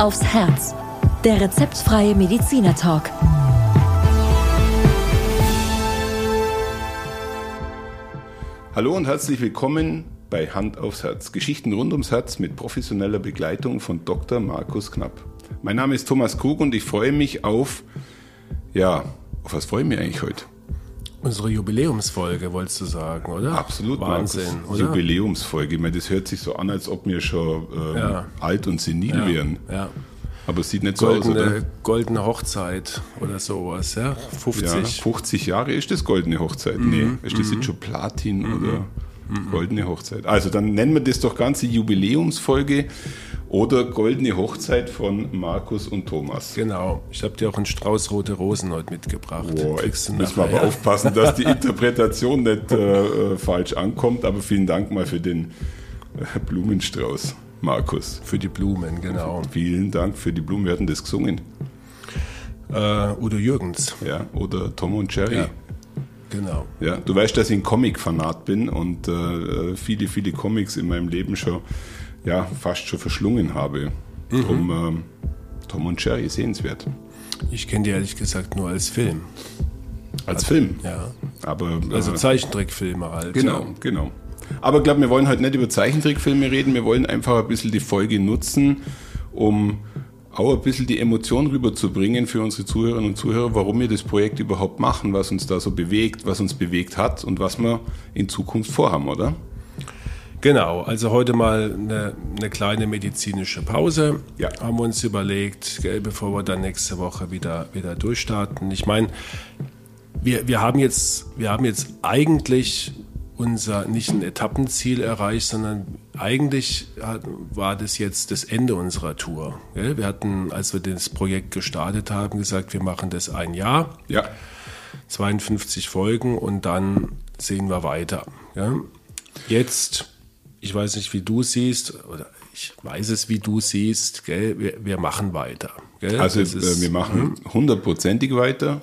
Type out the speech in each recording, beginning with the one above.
aufs Herz. Der rezeptfreie Mediziner Talk. Hallo und herzlich willkommen bei Hand aufs Herz. Geschichten rund ums Herz mit professioneller Begleitung von Dr. Markus Knapp. Mein Name ist Thomas Krug und ich freue mich auf, ja, auf was freue ich mich eigentlich heute? Unsere Jubiläumsfolge, wolltest du sagen, oder? Absolut, Wahnsinn, Markus. oder? Jubiläumsfolge. Ich meine, das hört sich so an, als ob wir schon ähm, Ja. alt und senil Ja, wären. ja. Aber es sieht nicht so aus, oder? Goldene, goldene Hochzeit oder sowas, ja? 50. Ja, 50 Jahre ist das goldene Hochzeit. Mhm. Nee, ist das jetzt schon Platin oder goldene Hochzeit? Also dann nennen wir das doch ganze Jubiläumsfolge oder goldene Hochzeit von Markus und Thomas. Genau. Ich habe dir auch einen Strauß rote Rosen heute mitgebracht. Boah, Kriegst jetzt müssen wir aber ja? aufpassen, dass die Interpretation nicht äh, äh, falsch ankommt. Aber vielen Dank mal für den äh, Blumenstrauß, Markus. Für die Blumen, genau. Vielen Dank für die Blumen. Wir hatten das gesungen. Äh, Udo Jürgens, Ja, oder Tom und Jerry. Ja. genau. Ja, du weißt, dass ich ein Comic-Fanat bin und äh, viele, viele Comics in meinem Leben schon, ja, fast schon verschlungen habe. Mhm. Drum ähm, Tom und Jerry sehenswert. Ich kenne die ehrlich gesagt nur als Film. Als Film. Ja. Aber äh, Also Zeichentrickfilme halt. genau, Ja. genau. Aber ich glaube, wir wollen heute nicht über Zeichentrickfilme reden, wir wollen einfach ein bisschen die Folge nutzen, um auch ein bisschen die Emotion rüberzubringen für unsere Zuhörerinnen und Zuhörer, warum wir das Projekt überhaupt machen, was uns da so bewegt, was uns bewegt hat und was wir in Zukunft vorhaben, oder? Genau, also heute mal eine, eine kleine medizinische Pause. Ja. Haben wir uns überlegt, gell, bevor wir dann nächste Woche wieder, wieder durchstarten. Ich meine, wir, wir, haben jetzt, wir haben jetzt eigentlich unser nicht ein Etappenziel erreicht, sondern eigentlich hat, war das jetzt das Ende unserer Tour. Gell? Wir hatten, als wir das Projekt gestartet haben, gesagt, wir machen das ein Jahr. Ja. 52 Folgen und dann sehen wir weiter. Ja? Jetzt, ich weiß nicht, wie du siehst, oder ich weiß es, wie du siehst, gell? Wir, wir machen weiter. Gell? Also Das ist- äh, wir machen hundertprozentig weiter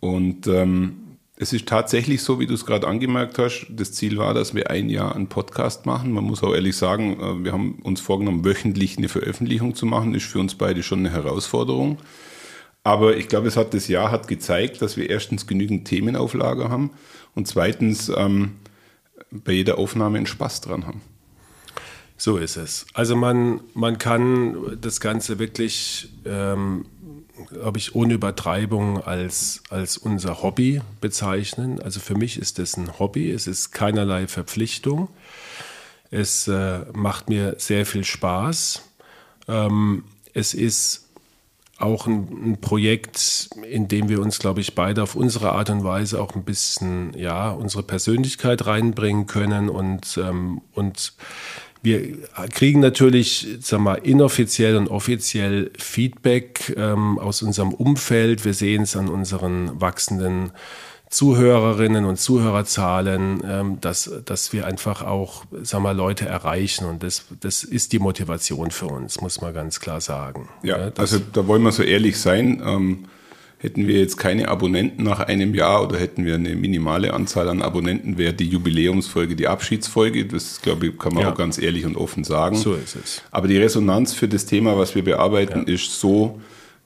und ähm, es ist tatsächlich so, wie du es gerade angemerkt hast, das Ziel war, dass wir ein Jahr einen Podcast machen. Man muss auch ehrlich sagen, äh, wir haben uns vorgenommen, wöchentlich eine Veröffentlichung zu machen. Ist für uns beide schon eine Herausforderung. Aber ich glaube, es hat das Jahr hat gezeigt, dass wir erstens genügend Themen auf Lager haben und zweitens ähm, bei jeder Aufnahme einen Spaß dran haben. So ist es. Also man, man kann das Ganze wirklich, ähm, glaube ich, ohne Übertreibung als, als unser Hobby bezeichnen. Also für mich ist das ein Hobby, es ist keinerlei Verpflichtung. Es äh, macht mir sehr viel Spaß. Ähm, es ist auch ein, ein Projekt, in dem wir uns, glaube ich, beide auf unsere Art und Weise auch ein bisschen, ja, unsere Persönlichkeit reinbringen können und, ähm, und wir kriegen natürlich, sag mal, inoffiziell und offiziell Feedback ähm, aus unserem Umfeld. Wir sehen es an unseren wachsenden Zuhörerinnen und Zuhörerzahlen, ähm, dass, dass wir einfach auch, sag mal, Leute erreichen. Und das, das ist die Motivation für uns, muss man ganz klar sagen. Ja, das, also da wollen wir so ehrlich sein. Ähm, hätten wir jetzt keine Abonnenten nach einem Jahr oder hätten wir eine minimale Anzahl an Abonnenten, wäre die Jubiläumsfolge die Abschiedsfolge. Das, glaube ich, kann man Ja. auch ganz ehrlich und offen sagen. So ist es. Aber die Resonanz für das Thema, was wir bearbeiten, ist so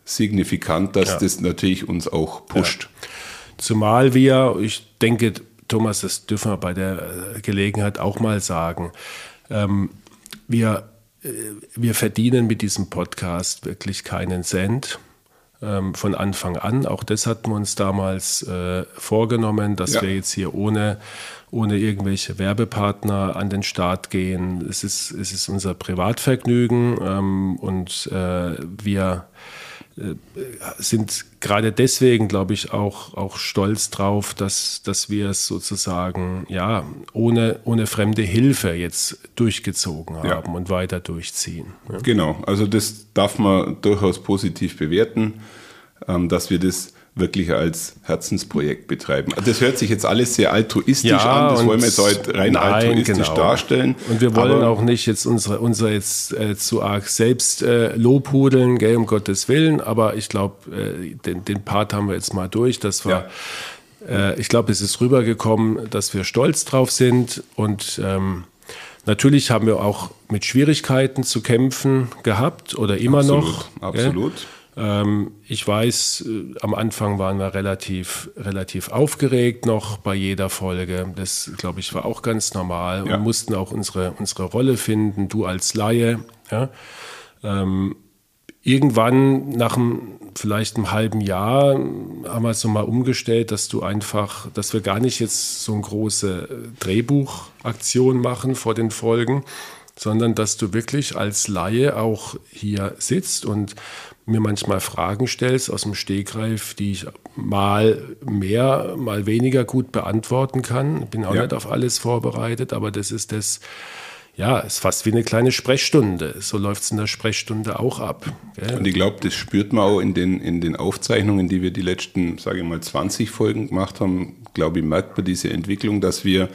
signifikant, dass Ja. das natürlich uns auch pusht. Zumal wir, ich denke, Thomas, das dürfen wir bei der äh, Gelegenheit auch mal sagen, ähm, wir, äh, wir verdienen mit diesem Podcast wirklich keinen Cent ähm, von Anfang an. Auch das hatten wir uns damals äh, vorgenommen, dass Ja. wir jetzt hier ohne, ohne irgendwelche Werbepartner an den Start gehen. Es ist, es ist unser Privatvergnügen ähm, und äh, wir sind gerade deswegen, glaube ich, auch, auch stolz drauf, dass, dass wir es sozusagen ja, ohne, ohne fremde Hilfe jetzt durchgezogen haben Ja. und weiter durchziehen. Ja. Genau, also das darf man durchaus positiv bewerten, ähm, dass wir das wirklich als Herzensprojekt betreiben. Das hört sich jetzt alles sehr altruistisch Ja, an, das wollen wir jetzt heute rein Nein, altruistisch genau. darstellen. Und wir wollen auch nicht jetzt unsere, unser jetzt äh, zu arg selbst äh, lobhudeln, gell, um Gottes Willen, aber ich glaube, äh, den, den Part haben wir jetzt mal durch, dass wir, äh, ich glaube, es ist rübergekommen, dass wir stolz drauf sind und ähm, Natürlich haben wir auch mit Schwierigkeiten zu kämpfen gehabt oder immer absolut, noch. Absolut. Ähm, ich weiß, äh, am Anfang waren wir relativ, relativ aufgeregt noch bei jeder Folge. Das, glaube ich, war auch ganz normal Ja. und mussten auch unsere, unsere Rolle finden, du als Laie. Ja. Ähm, irgendwann nach einem, vielleicht einem halben Jahr haben wir es so mal umgestellt, dass du einfach, dass wir gar nicht jetzt so eine große Drehbuchaktion machen vor den Folgen, sondern dass du wirklich als Laie auch hier sitzt und mir manchmal Fragen stellst aus dem Stegreif, die ich mal mehr, mal weniger gut beantworten kann. Bin auch Ja. nicht auf alles vorbereitet, aber das ist das, ja, ist fast wie eine kleine Sprechstunde. So läuft es in der Sprechstunde auch ab. Gell? Und ich glaube, das spürt man auch in den, in den Aufzeichnungen, die wir die letzten, sage ich mal, 20 Folgen gemacht haben. Glaube ich, merkt man diese Entwicklung, dass wir,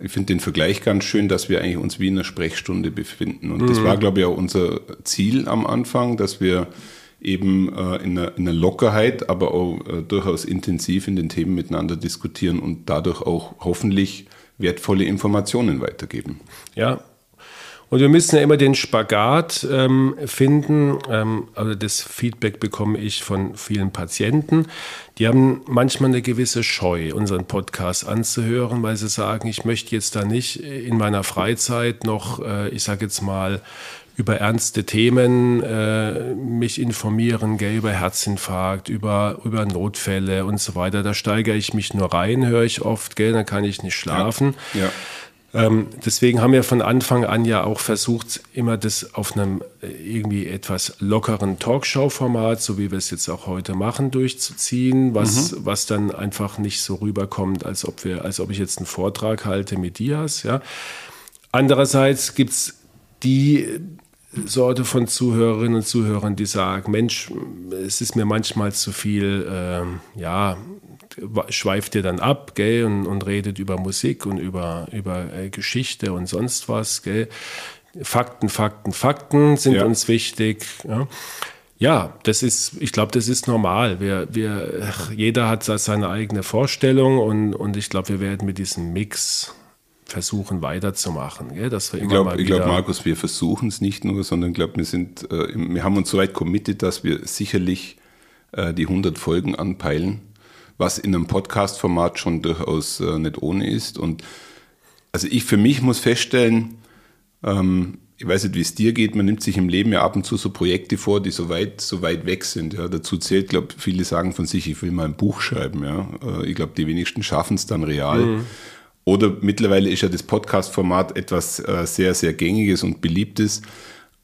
ich finde den Vergleich ganz schön, dass wir eigentlich uns wie in einer Sprechstunde befinden. Und das war, glaube ich, auch unser Ziel am Anfang, dass wir eben äh, in, einer, in einer Lockerheit, aber auch äh, durchaus intensiv in den Themen miteinander diskutieren und dadurch auch hoffentlich wertvolle Informationen weitergeben. Ja. Und wir müssen ja immer den Spagat ähm, finden. Ähm, also das Feedback bekomme ich von vielen Patienten. Die haben manchmal eine gewisse Scheu, unseren Podcast anzuhören, weil sie sagen, ich möchte jetzt da nicht in meiner Freizeit noch, äh, ich sage jetzt mal, über ernste Themen äh, mich informieren, gell, über Herzinfarkt, über, über Notfälle und so weiter. Da steigere ich mich nur rein, höre ich oft, gell, dann kann ich nicht schlafen. Ja. Ähm, deswegen haben wir von Anfang an ja auch versucht, immer das auf einem äh, irgendwie etwas lockeren Talkshow-Format, so wie wir es jetzt auch heute machen, durchzuziehen, was, was dann einfach nicht so rüberkommt, als ob wir, als ob ich jetzt einen Vortrag halte mit Dias, ja. Andererseits gibt es die Sorte von Zuhörerinnen und Zuhörern, die sagen, Mensch, es ist mir manchmal zu viel, ähm, ja, schweift ihr dann ab, gell, und, und redet über Musik und über, über äh, Geschichte und sonst was, gell. Fakten, Fakten, Fakten sind Ja. uns wichtig. Ja. Ja, das ist, ich glaube, das ist normal. Wir, wir, jeder hat seine eigene Vorstellung und, und ich glaube, wir werden mit diesem Mix versuchen weiterzumachen. Gell? Dass wir Ich glaube, glaub, Markus, wir versuchen es nicht nur, sondern glaube, wir sind, äh, wir haben uns so weit committed, dass wir sicherlich äh, die 100 Folgen anpeilen, was in einem Podcast-Format schon durchaus äh, nicht ohne ist. Und also ich für mich muss feststellen, ähm, ich weiß nicht, wie es dir geht, man nimmt sich im Leben ja ab und zu so Projekte vor, die so weit, so weit weg sind. Ja. Dazu zählt, glaube viele sagen von sich, ich will mal ein Buch schreiben. Ja. Äh, Ich glaube, die wenigsten schaffen es dann real. Oder mittlerweile ist ja das Podcast-Format etwas äh, sehr, sehr gängiges und beliebtes.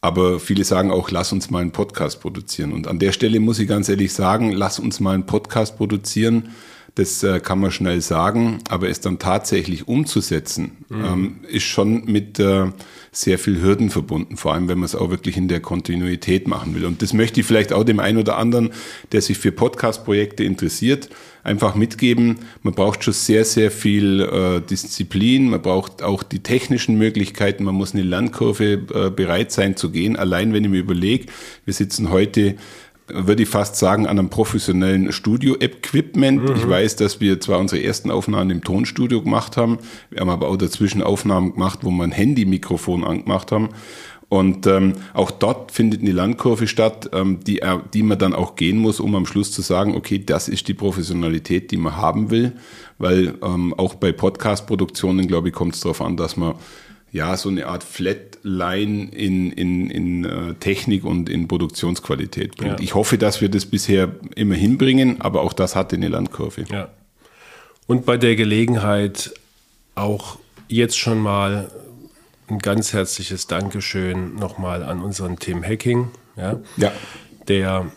Aber viele sagen auch, lass uns mal einen Podcast produzieren. Und an der Stelle muss ich ganz ehrlich sagen, lass uns mal einen Podcast produzieren. Das äh, kann man schnell sagen, aber es dann tatsächlich umzusetzen, ähm, ist schon mit äh, sehr viel Hürden verbunden, vor allem wenn man es auch wirklich in der Kontinuität machen will. Und das möchte ich vielleicht auch dem einen oder anderen, der sich für Podcast-Projekte interessiert, einfach mitgeben. Man braucht schon sehr, sehr viel äh, Disziplin, man braucht auch die technischen Möglichkeiten, man muss eine Lernkurve äh, bereit sein zu gehen. Allein wenn ich mir überlege, wir sitzen heute würde ich fast sagen, an einem professionellen Studio-Equipment. Ich weiß, dass wir zwar unsere ersten Aufnahmen im Tonstudio gemacht haben, wir haben aber auch dazwischen Aufnahmen gemacht, wo wir ein Handy-Mikrofon angemacht haben. Und ähm, auch dort findet eine Lernkurve statt, ähm, die, die man dann auch gehen muss, um am Schluss zu sagen, okay, das ist die Professionalität, die man haben will. Weil ähm, auch bei Podcast-Produktionen, glaube ich, kommt es darauf an, dass man ja, so eine Art Flatline in, in, in äh, Technik und in Produktionsqualität bringt. Ja. Ich hoffe, dass wir das bisher immer hinbringen, aber auch das hatte eine Landkurve. Ja. Und bei der Gelegenheit auch jetzt schon mal ein ganz herzliches Dankeschön nochmal an unseren Tim Hacking, ja, Ja. der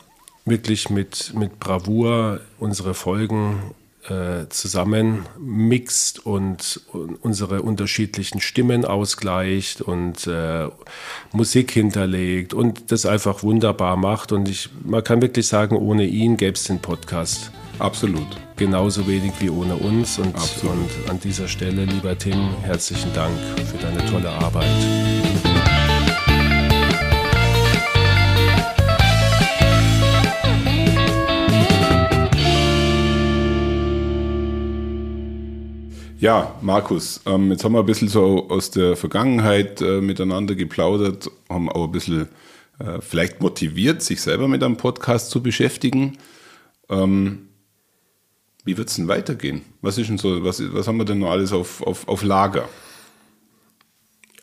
wirklich mit, mit Bravour unsere Folgen äh, zusammen mixt und, und unsere unterschiedlichen Stimmen ausgleicht und äh, Musik hinterlegt und das einfach wunderbar macht. Und ich, man kann wirklich sagen, ohne ihn gäbe es den Podcast Absolut. genauso wenig wie ohne uns. Und, und an dieser Stelle, lieber Tim, herzlichen Dank für deine tolle Arbeit. Ja, Markus, ähm, jetzt haben wir ein bisschen so aus der Vergangenheit äh, miteinander geplaudert, haben auch ein bisschen äh, vielleicht motiviert, sich selber mit einem Podcast zu beschäftigen. Ähm, wie wird es denn weitergehen? Was ist denn so, was, was haben wir denn noch alles auf, auf, auf Lager?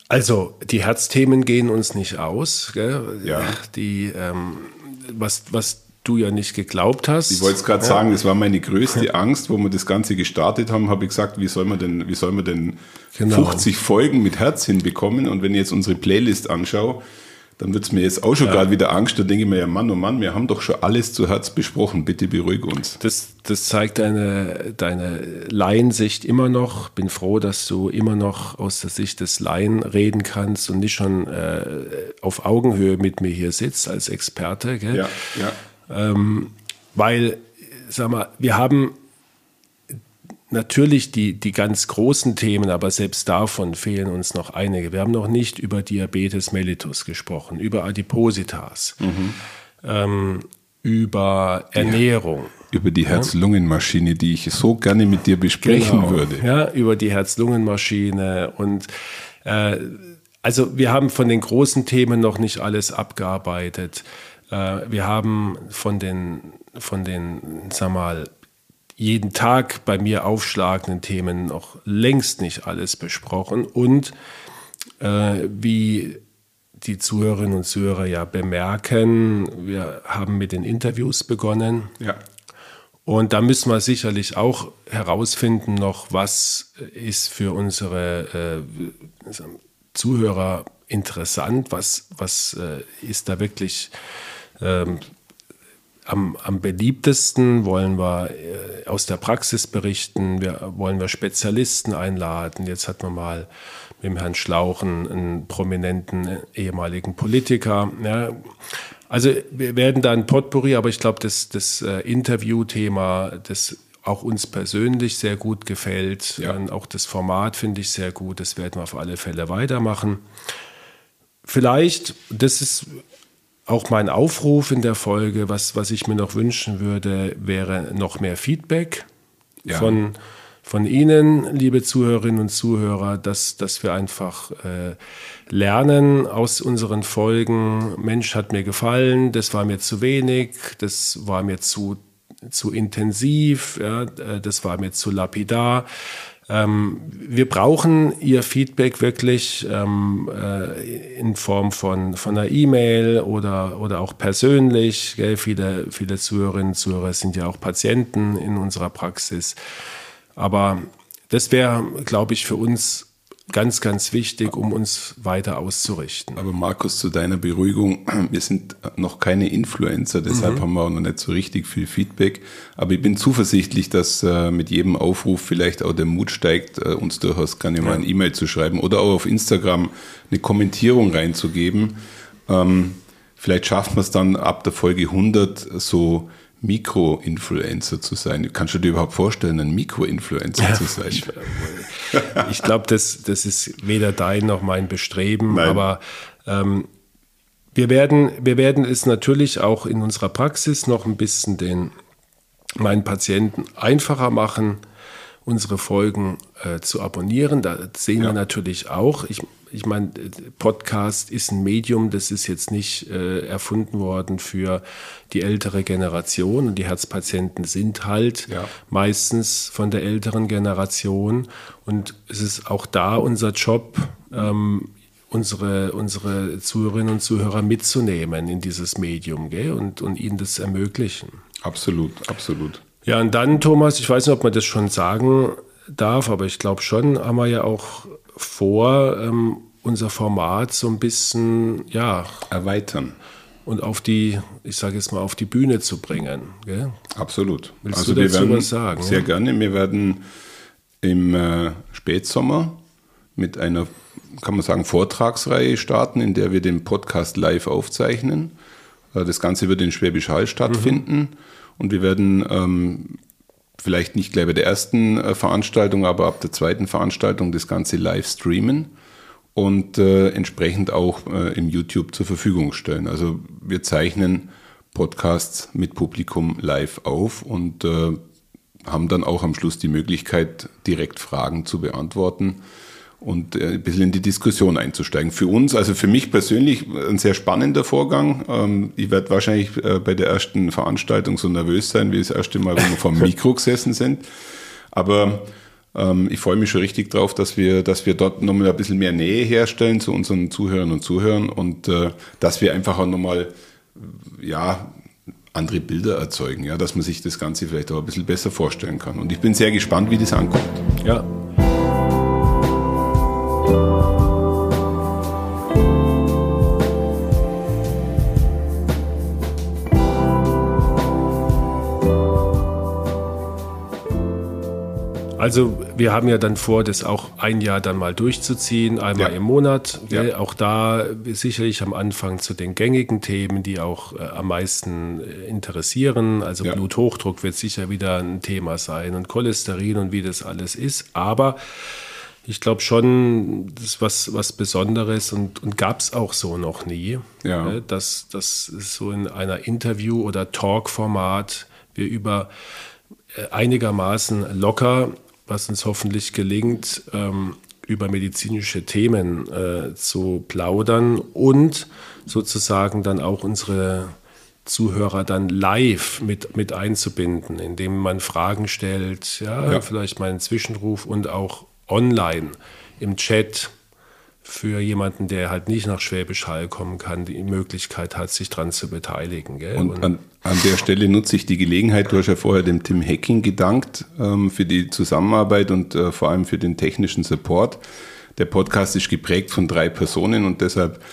Also, die Herzthemen gehen uns nicht aus. Gell? Ja. Die, ähm, was, was du ja nicht geglaubt hast. Ich wollte es gerade ja. sagen, das war meine größte Angst, wo wir das Ganze gestartet haben, habe ich gesagt, wie soll man denn, wie soll man denn genau. 50 Folgen mit Herz hinbekommen? Und wenn ich jetzt unsere Playlist anschaue, dann wird es mir jetzt auch schon ja. gerade wieder Angst. Da denke ich mir, ja Mann, oh Mann, wir haben doch schon alles zu Herz besprochen. Bitte beruhig uns. Das, das zeigt deine, deine Laiensicht immer noch. Bin froh, dass du immer noch aus der Sicht des Laien reden kannst und nicht schon äh, auf Augenhöhe mit mir hier sitzt als Experte. Gell? Ja, ja. Ähm, weil, sag mal, wir haben natürlich die, die ganz großen Themen, aber selbst davon fehlen uns noch einige. Wir haben noch nicht über Diabetes mellitus gesprochen, über Adipositas, mhm. ähm, über Ernährung. Ja, über die Herz-Lungen-Maschine, die ich so gerne mit dir besprechen genau, würde. Ja, über die Herz-Lungen-Maschine und äh, also wir haben von den großen Themen noch nicht alles abgearbeitet. Äh, wir haben von den, von den, sag mal, jeden Tag bei mir aufschlagenden Themen noch längst nicht alles besprochen. Und äh, wie die Zuhörerinnen und Zuhörer ja bemerken, wir haben mit den Interviews begonnen. Ja. Und da müssen wir sicherlich auch herausfinden noch, was ist für unsere äh, Zuhörer interessant, was, was äh, ist da wirklich ähm, am, am beliebtesten wollen wir äh, aus der Praxis berichten, wir, wollen wir Spezialisten einladen. Jetzt hat man mal mit dem Herrn Schlauchen einen prominenten äh, ehemaligen Politiker. Ja. Also wir werden da ein Potpourri, aber ich glaube, das, das äh, Interviewthema, das auch uns persönlich sehr gut gefällt, ja. auch das Format finde ich sehr gut, das werden wir auf alle Fälle weitermachen. Vielleicht, das ist auch mein Aufruf in der Folge, was, was ich mir noch wünschen würde, wäre noch mehr Feedback ja. von, von Ihnen, liebe Zuhörerinnen und Zuhörer, dass, dass wir einfach äh, lernen aus unseren Folgen. Mensch hat mir gefallen, das war mir zu wenig, das war mir zu, zu intensiv, ja, äh, das war mir zu lapidar. Ähm, wir brauchen Ihr Feedback wirklich ähm, äh, in Form von, von einer E-Mail oder, oder auch persönlich. Gell? Viele, viele Zuhörerinnen und Zuhörer sind ja auch Patienten in unserer Praxis. Aber das wäre, glaube ich, für uns ganz, ganz wichtig, um uns weiter auszurichten. Aber Markus, zu deiner Beruhigung, wir sind noch keine Influencer, deshalb mhm. haben wir auch noch nicht so richtig viel Feedback. Aber ich bin zuversichtlich, dass äh, mit jedem Aufruf vielleicht auch der Mut steigt, äh, uns durchaus gerne mal ja. ein E-Mail zu schreiben oder auch auf Instagram eine Kommentierung reinzugeben. Ähm, vielleicht schafft man es dann ab der Folge 100 so Mikro-Influencer zu sein. Kannst du dir überhaupt vorstellen, ein Mikro-Influencer ja, zu sein? Ich, ich glaube, das, das ist weder dein noch mein Bestreben, Nein. aber ähm, wir, werden, wir werden es natürlich auch in unserer Praxis noch ein bisschen den meinen Patienten einfacher machen, unsere Folgen äh, zu abonnieren. Da sehen ja. wir natürlich auch, ich, ich meine, Podcast ist ein Medium, das ist jetzt nicht äh, erfunden worden für die ältere Generation. Und die Herzpatienten sind halt ja. meistens von der älteren Generation. Und es ist auch da unser Job, ähm, unsere, unsere Zuhörerinnen und Zuhörer mitzunehmen in dieses Medium gell? Und, und ihnen das ermöglichen. Absolut, absolut. Ja, und dann, Thomas, ich weiß nicht, ob man das schon sagen darf, aber ich glaube schon, haben wir ja auch vor, ähm, unser Format so ein bisschen ja, erweitern und auf die, ich sage jetzt mal, auf die Bühne zu bringen. Gell? Absolut. Willst also du dazu werden, was sagen? Sehr gerne. Wir werden im äh, Spätsommer mit einer, kann man sagen, Vortragsreihe starten, in der wir den Podcast live aufzeichnen. Äh, das Ganze wird in Schwäbisch Hall stattfinden. Mhm. Und wir werden ähm, vielleicht nicht gleich bei der ersten äh, Veranstaltung, aber ab der zweiten Veranstaltung das Ganze live streamen und äh, entsprechend auch äh, im YouTube zur Verfügung stellen. Also wir zeichnen Podcasts mit Publikum live auf und äh, haben dann auch am Schluss die Möglichkeit, direkt Fragen zu beantworten und äh, ein bisschen in die Diskussion einzusteigen. Für uns, also für mich persönlich, ein sehr spannender Vorgang. Ähm, ich werde wahrscheinlich äh, bei der ersten Veranstaltung so nervös sein, wie das erste Mal, wo wir vom Mikro gesessen sind. Aber ähm, ich freue mich schon richtig drauf, dass wir, dass wir dort nochmal ein bisschen mehr Nähe herstellen zu unseren Zuhörern und Zuhörern und äh, dass wir einfach auch nochmal, ja, andere Bilder erzeugen, ja, dass man sich das Ganze vielleicht auch ein bisschen besser vorstellen kann. Und ich bin sehr gespannt, wie das ankommt. Ja, Also wir haben ja dann vor, das auch ein Jahr dann mal durchzuziehen, einmal ja. im Monat. Ja. Auch da sicherlich am Anfang zu den gängigen Themen, die auch äh, am meisten äh, interessieren. Also ja. Bluthochdruck wird sicher wieder ein Thema sein und Cholesterin und wie das alles ist. Aber ich glaube schon, das ist was, was Besonderes und, und gab es auch so noch nie, ja. Ne, dass, dass so in einer Interview- oder Talk-Format wir über äh, einigermaßen locker was uns hoffentlich gelingt, ähm, über medizinische Themen äh, zu plaudern und sozusagen dann auch unsere Zuhörer dann live mit, mit einzubinden, indem man Fragen stellt, ja, ja. vielleicht mal einen Zwischenruf und auch online im Chat für jemanden, der halt nicht nach Schwäbisch Hall kommen kann, die Möglichkeit hat, sich daran zu beteiligen. Gell? Und, an, an, der Stelle nutze ich die Gelegenheit, du hast ja vorher dem Tim Hacking gedankt ähm, für die Zusammenarbeit und äh, vor allem für den technischen Support. Der Podcast ist geprägt von drei Personen und deshalb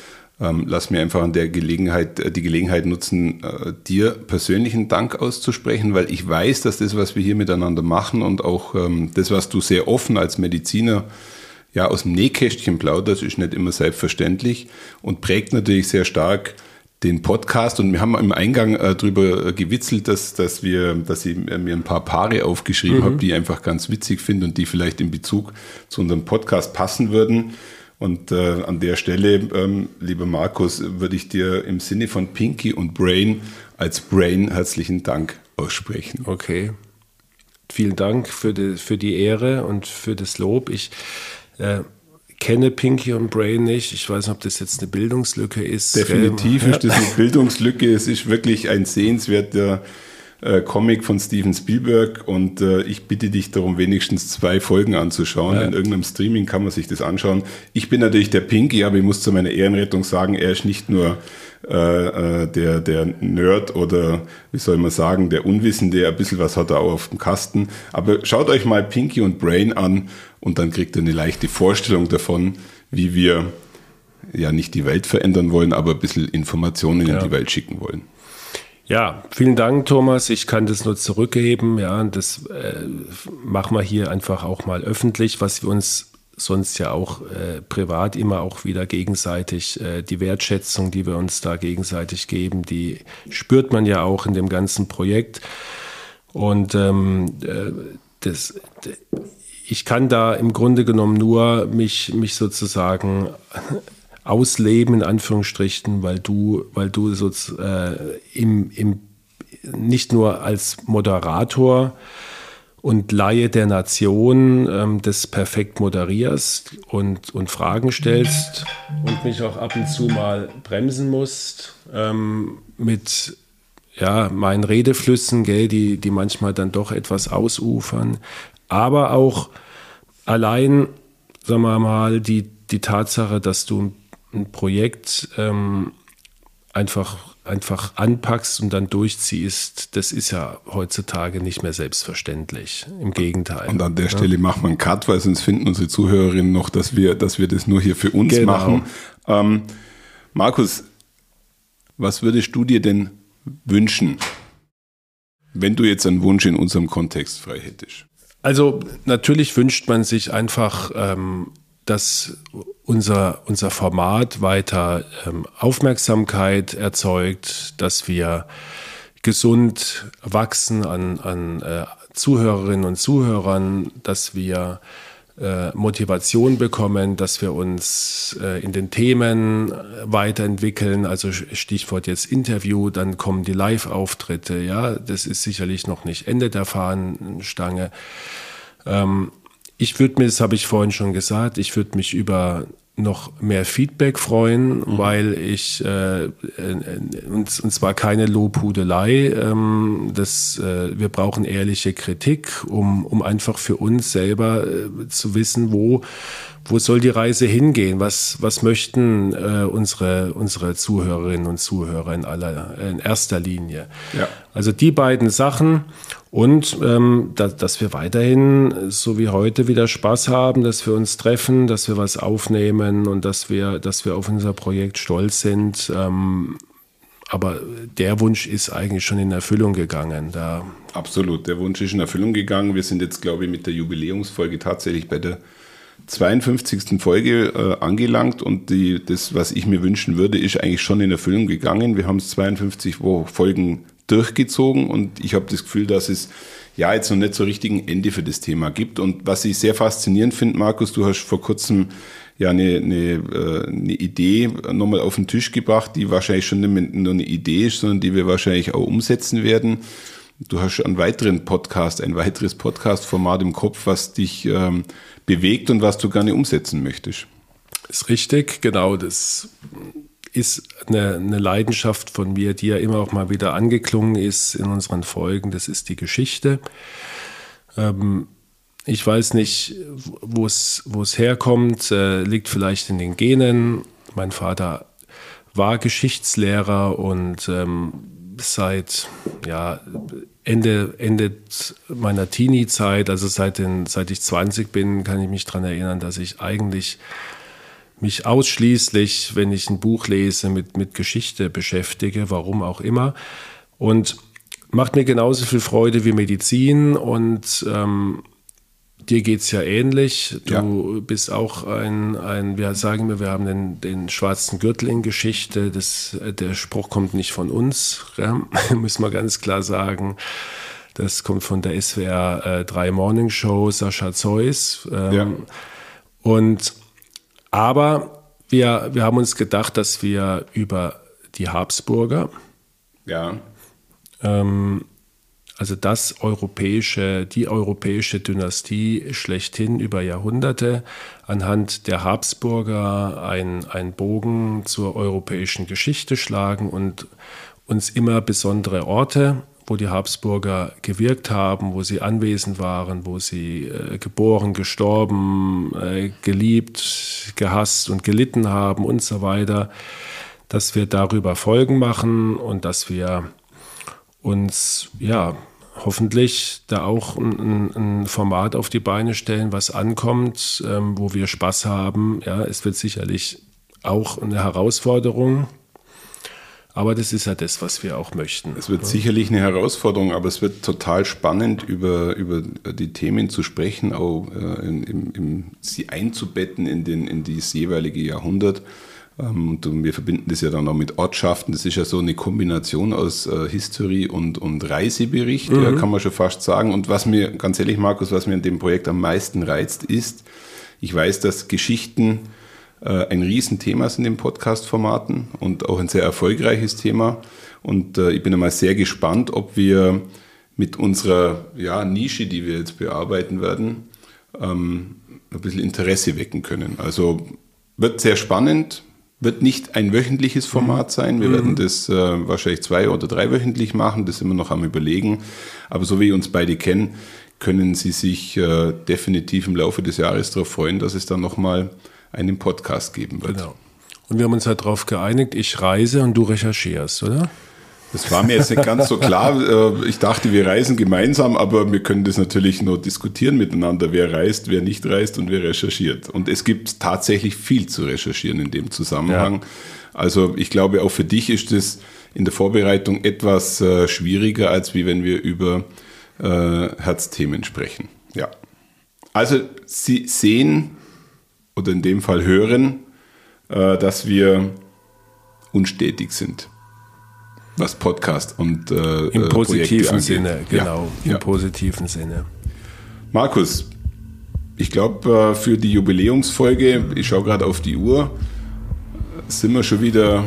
ähm, lass mir einfach an der Gelegenheit äh, die Gelegenheit nutzen, äh, dir persönlichen Dank auszusprechen, weil ich weiß, dass das, was wir hier miteinander machen und auch ähm, das, was du sehr offen als Mediziner ja, aus dem Nähkästchen plaudert, ist nicht immer selbstverständlich und prägt natürlich sehr stark den Podcast und wir haben im Eingang äh, drüber gewitzelt, dass, dass wir, dass ich mir ein paar Paare aufgeschrieben mhm. habe, die ich einfach ganz witzig finde und die vielleicht in Bezug zu unserem Podcast passen würden. Und äh, an der Stelle, ähm, lieber Markus, würde ich dir im Sinne von Pinky und Brain als Brain herzlichen Dank aussprechen. Okay. Vielen Dank für die, für die Ehre und für das Lob. Ich äh, kenne Pinky und Brain nicht. Ich weiß nicht, ob das jetzt eine Bildungslücke ist. Definitiv ist das eine Bildungslücke. Es ist wirklich ein sehenswerter äh, Comic von Steven Spielberg und äh, ich bitte dich darum, wenigstens zwei Folgen anzuschauen. Ja. In irgendeinem Streaming kann man sich das anschauen. Ich bin natürlich der Pinky, aber ich muss zu meiner Ehrenrettung sagen, er ist nicht nur äh, äh, der, der Nerd oder wie soll man sagen, der Unwissende, ein bisschen was hat er auch auf dem Kasten. Aber schaut euch mal Pinky und Brain an und dann kriegt ihr eine leichte Vorstellung davon, wie wir ja nicht die Welt verändern wollen, aber ein bisschen Informationen ja. in die Welt schicken wollen. Ja, vielen Dank, Thomas. Ich kann das nur zurückgeben. Ja, das äh, machen wir hier einfach auch mal öffentlich, was wir uns sonst ja auch äh, privat immer auch wieder gegenseitig äh, die Wertschätzung, die wir uns da gegenseitig geben, die spürt man ja auch in dem ganzen Projekt. Und ähm, äh, das, ich kann da im Grunde genommen nur mich, mich sozusagen ausleben, in Anführungsstrichen, weil du, weil du so, äh, im, im, nicht nur als Moderator und Laie der Nation ähm, das perfekt moderierst und, und Fragen stellst und mich auch ab und zu mal bremsen musst ähm, mit ja, meinen Redeflüssen, gell, die, die manchmal dann doch etwas ausufern. Aber auch allein, sagen wir mal, die, die Tatsache, dass du ein Projekt ähm, einfach einfach anpackst und dann durchziehst, das ist ja heutzutage nicht mehr selbstverständlich. Im Gegenteil. Und an der ja. Stelle macht man einen Cut, weil sonst finden unsere Zuhörerinnen noch, dass wir, dass wir das nur hier für uns genau. machen. Ähm, Markus, was würdest du dir denn wünschen, wenn du jetzt einen Wunsch in unserem Kontext frei hättest? Also natürlich wünscht man sich einfach ähm, dass unser, unser Format weiter ähm, Aufmerksamkeit erzeugt, dass wir gesund wachsen an, an äh, Zuhörerinnen und Zuhörern, dass wir Motivation bekommen, dass wir uns äh, in den Themen weiterentwickeln. Also Stichwort jetzt Interview, dann kommen die Live-Auftritte. Ja, das ist sicherlich noch nicht Ende der Fahnenstange. Ähm, ich würde mir, das habe ich vorhin schon gesagt, ich würde mich über noch mehr Feedback freuen, mhm. weil ich äh, äh, und, und zwar keine Lobhudelei. Ähm, das, äh, wir brauchen ehrliche Kritik, um, um einfach für uns selber äh, zu wissen, wo wo soll die Reise hingehen? Was, was möchten äh, unsere, unsere Zuhörerinnen und Zuhörer in, aller, in erster Linie? Ja. Also die beiden Sachen und ähm, da, dass wir weiterhin, so wie heute, wieder Spaß haben, dass wir uns treffen, dass wir was aufnehmen und dass wir, dass wir auf unser Projekt stolz sind. Ähm, aber der Wunsch ist eigentlich schon in Erfüllung gegangen. Da Absolut, der Wunsch ist in Erfüllung gegangen. Wir sind jetzt, glaube ich, mit der Jubiläumsfolge tatsächlich bei der 52. Folge äh, angelangt und die, das, was ich mir wünschen würde, ist eigentlich schon in Erfüllung gegangen. Wir haben es 52 Folgen durchgezogen und ich habe das Gefühl, dass es ja jetzt noch nicht so richtig ein Ende für das Thema gibt. Und was ich sehr faszinierend finde, Markus, du hast vor kurzem ja eine, eine, äh, eine Idee nochmal auf den Tisch gebracht, die wahrscheinlich schon nicht nur eine Idee ist, sondern die wir wahrscheinlich auch umsetzen werden. Du hast einen weiteren Podcast, ein weiteres Podcast-Format im Kopf, was dich ähm, bewegt und was du gerne umsetzen möchtest. Ist richtig, genau. Das ist eine, eine, Leidenschaft von mir, die ja immer auch mal wieder angeklungen ist in unseren Folgen. Das ist die Geschichte. Ähm, ich weiß nicht, wo es, herkommt, äh, liegt vielleicht in den Genen. Mein Vater war Geschichtslehrer und ähm, seit ja, Ende, Ende meiner Teenie-Zeit, also seit, den, seit ich 20 bin, kann ich mich daran erinnern, dass ich eigentlich mich ausschließlich, wenn ich ein Buch lese, mit, mit Geschichte beschäftige, warum auch immer. Und macht mir genauso viel Freude wie Medizin und ähm, dir geht es ja ähnlich. Du ja. bist auch ein, ein, wir sagen wir, wir haben den, den schwarzen Gürtel in Geschichte. Das, der Spruch kommt nicht von uns, ja? müssen wir ganz klar sagen. Das kommt von der SWR äh, 3 Morning Show, Sascha Zeus. Ähm, ja. Und aber wir, wir haben uns gedacht, dass wir über die Habsburger ja. ähm, also das europäische, die europäische Dynastie schlechthin über Jahrhunderte anhand der Habsburger einen Bogen zur europäischen Geschichte schlagen und uns immer besondere Orte, wo die Habsburger gewirkt haben, wo sie anwesend waren, wo sie äh, geboren, gestorben, äh, geliebt, gehasst und gelitten haben und so weiter, dass wir darüber Folgen machen und dass wir uns ja hoffentlich da auch ein, ein, Format auf die Beine stellen, was ankommt, ähm, wo wir Spaß haben. Ja, es wird sicherlich auch eine Herausforderung. Aber das ist ja das, was wir auch möchten. Es wird ja. sicherlich eine Herausforderung, aber es wird total spannend, über, über die Themen zu sprechen, auch äh, in, in, in, sie einzubetten in, den, in dieses jeweilige Jahrhundert. Ähm, und wir verbinden das ja dann auch mit Ortschaften. Das ist ja so eine Kombination aus äh, History und, und Reisebericht, mhm. ja, kann man schon fast sagen. Und was mir, ganz ehrlich, Markus, was mir an dem Projekt am meisten reizt, ist, ich weiß, dass Geschichten äh, ein Riesenthema sind in den Podcast-Formaten und auch ein sehr erfolgreiches Thema. Und äh, ich bin einmal sehr gespannt, ob wir mit unserer ja, Nische, die wir jetzt bearbeiten werden, ähm, ein bisschen Interesse wecken können. Also wird sehr spannend wird nicht ein wöchentliches Format sein. Wir mhm. werden das äh, wahrscheinlich zwei- oder dreiwöchentlich machen. Das sind wir noch am Überlegen. Aber so wie uns beide kennen, können Sie sich äh, definitiv im Laufe des Jahres darauf freuen, dass es dann nochmal einen Podcast geben wird. Genau. Und wir haben uns halt darauf geeinigt, ich reise und du recherchierst, oder? Das war mir jetzt nicht ganz so klar. Äh, ich dachte, wir reisen gemeinsam, aber wir können das natürlich nur diskutieren miteinander, wer reist, wer nicht reist und wer recherchiert. Und es gibt tatsächlich viel zu recherchieren in dem Zusammenhang. Ja. Also ich glaube, auch für dich ist es in der Vorbereitung etwas äh, schwieriger, als wie wenn wir über äh, Herzthemen sprechen. Ja. Also Sie sehen oder in dem Fall hören, äh, dass wir unstetig sind was Podcast und äh, im positiven Sinne, genau, ja, im ja. positiven Sinne. Markus, ich glaube, äh, für die Jubiläumsfolge, ich schaue gerade auf die Uhr, sind wir schon wieder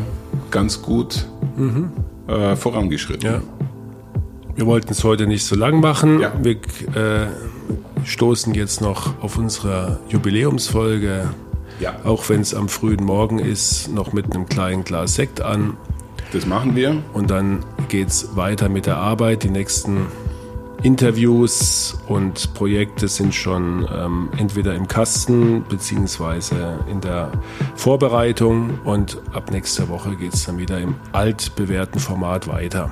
ganz gut mhm. äh, vorangeschritten. Ja. Wir wollten es heute nicht so lang machen. Ja. Wir äh, stoßen jetzt noch auf unsere Jubiläumsfolge, ja. auch wenn es am frühen Morgen ist, noch mit einem kleinen Glas Sekt an. Das machen wir. Und dann geht es weiter mit der Arbeit. Die nächsten Interviews und Projekte sind schon ähm, entweder im Kasten beziehungsweise in der Vorbereitung und ab nächster Woche geht es dann wieder im altbewährten Format weiter.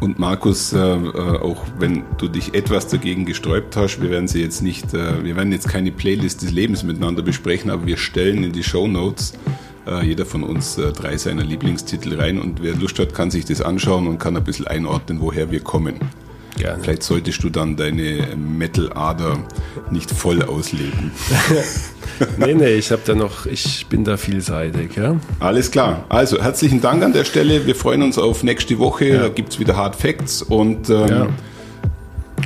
Und Markus, äh, äh, auch wenn du dich etwas dagegen gesträubt hast, wir werden sie jetzt nicht, äh, wir werden jetzt keine Playlist des Lebens miteinander besprechen, aber wir stellen in die Show Notes jeder von uns äh, drei seiner Lieblingstitel rein und wer Lust hat, kann sich das anschauen und kann ein bisschen einordnen, woher wir kommen. Gerne. Vielleicht solltest du dann deine Metal-Ader nicht voll ausleben. nee, nee, ich habe da noch, ich bin da vielseitig, ja. Alles klar. Also herzlichen Dank an der Stelle. Wir freuen uns auf nächste Woche. Ja. Da gibt es wieder Hard Facts und ähm, ja.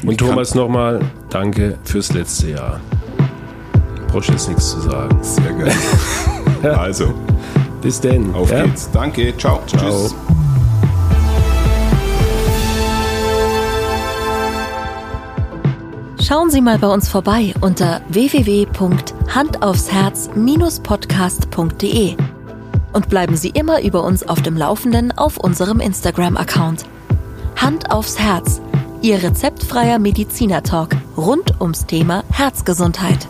Und Thomas nochmal, danke fürs letzte Jahr. Brauchst jetzt nichts zu sagen. Sehr geil. also. Bis denn. Auf ja. geht's. Danke. Ciao. Ciao. Tschüss. Schauen Sie mal bei uns vorbei unter www.handaufsherz-podcast.de und bleiben Sie immer über uns auf dem Laufenden auf unserem Instagram-Account. Hand aufs Herz, Ihr rezeptfreier Mediziner-Talk rund ums Thema Herzgesundheit.